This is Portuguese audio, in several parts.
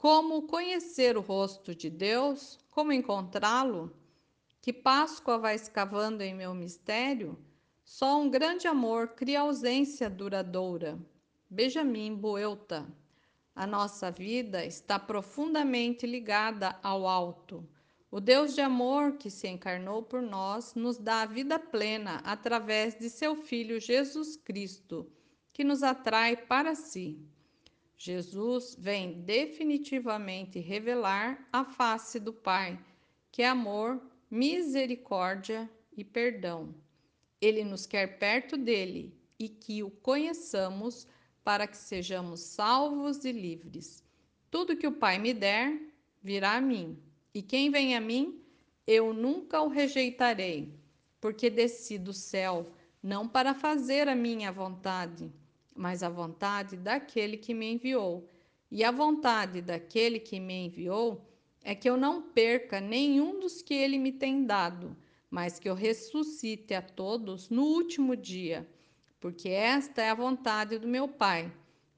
Como conhecer o rosto de Deus? Como encontrá-lo? Que Páscoa vai escavando em meu mistério? Só um grande amor cria ausência duradoura. Benjamin Buelta. A nossa vida está profundamente ligada ao alto. O Deus de amor que se encarnou por nós nos dá a vida plena através de seu Filho Jesus Cristo, que nos atrai para si. Jesus vem definitivamente revelar a face do Pai, que é amor, misericórdia e perdão. Ele nos quer perto dele e que o conheçamos para que sejamos salvos e livres. Tudo que o Pai me der virá a mim, e quem vem a mim, eu nunca o rejeitarei, porque desci do céu não para fazer a minha vontade, mas a vontade daquele que me enviou. E a vontade daquele que me enviou é que eu não perca nenhum dos que ele me tem dado, mas que eu ressuscite a todos no último dia, porque esta é a vontade do meu Pai.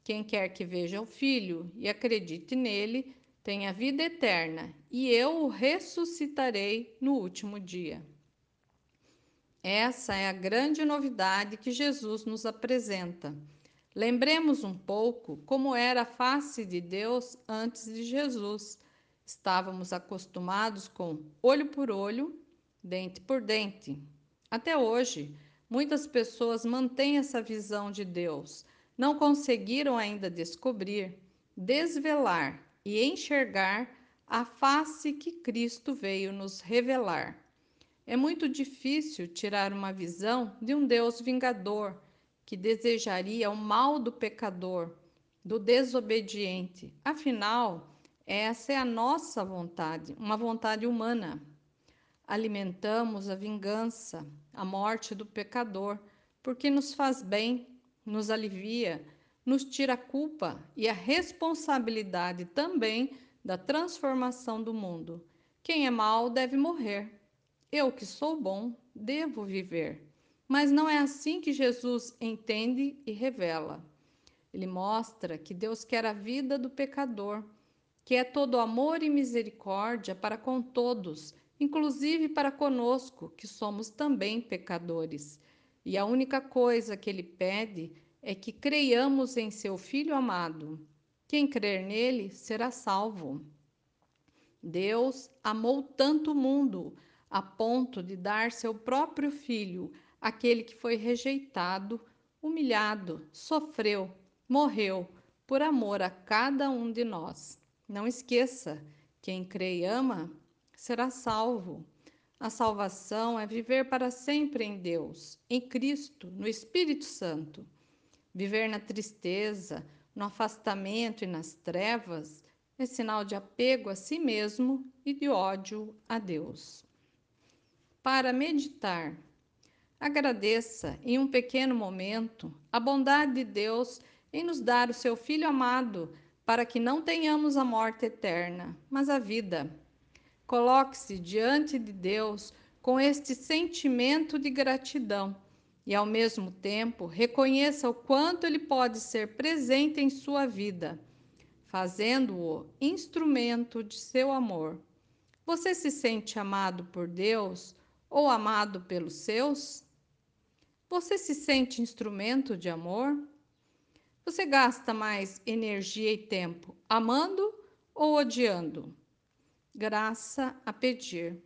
Quem quer que veja o Filho e acredite nele, tem a vida eterna, e eu o ressuscitarei no último dia. Essa é a grande novidade que Jesus nos apresenta. Lembremos um pouco como era a face de Deus antes de Jesus. Estávamos acostumados com olho por olho, dente por dente. Até hoje, muitas pessoas mantêm essa visão de Deus. Não conseguiram ainda descobrir, desvelar e enxergar a face que Cristo veio nos revelar. É muito difícil tirar uma visão de um Deus vingador que desejaria o mal do pecador, do desobediente. Afinal, essa é a nossa vontade, uma vontade humana. Alimentamos a vingança, a morte do pecador, porque nos faz bem, nos alivia, nos tira a culpa e a responsabilidade também da transformação do mundo. Quem é mau deve morrer. Eu que sou bom, devo viver. Mas não é assim que Jesus entende e revela. Ele mostra que Deus quer a vida do pecador, que é todo amor e misericórdia para com todos, inclusive para conosco, que somos também pecadores. E a única coisa que ele pede é que creiamos em seu Filho amado. Quem crer nele será salvo. Deus amou tanto o mundo a ponto de dar seu próprio Filho aquele que foi rejeitado, humilhado, sofreu, morreu por amor a cada um de nós. Não esqueça: quem crê e ama será salvo. A salvação é viver para sempre em Deus, em Cristo, no Espírito Santo. Viver na tristeza, no afastamento e nas trevas é sinal de apego a si mesmo e de ódio a Deus. Para meditar Agradeça em um pequeno momento a bondade de Deus em nos dar o seu Filho amado, para que não tenhamos a morte eterna, mas a vida. Coloque-se diante de Deus com este sentimento de gratidão e, ao mesmo tempo, reconheça o quanto Ele pode ser presente em sua vida, fazendo-o instrumento de seu amor. Você se sente amado por Deus ou amado pelos seus? Você se sente instrumento de amor? Você gasta mais energia e tempo amando ou odiando? Graça a pedir.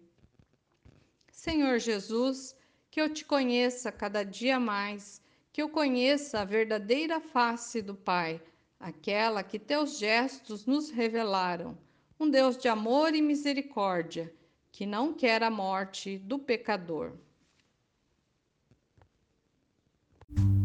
Senhor Jesus, que eu te conheça cada dia mais, que eu conheça a verdadeira face do Pai, aquela que teus gestos nos revelaram, um Deus de amor e misericórdia, que não quer a morte do pecador. you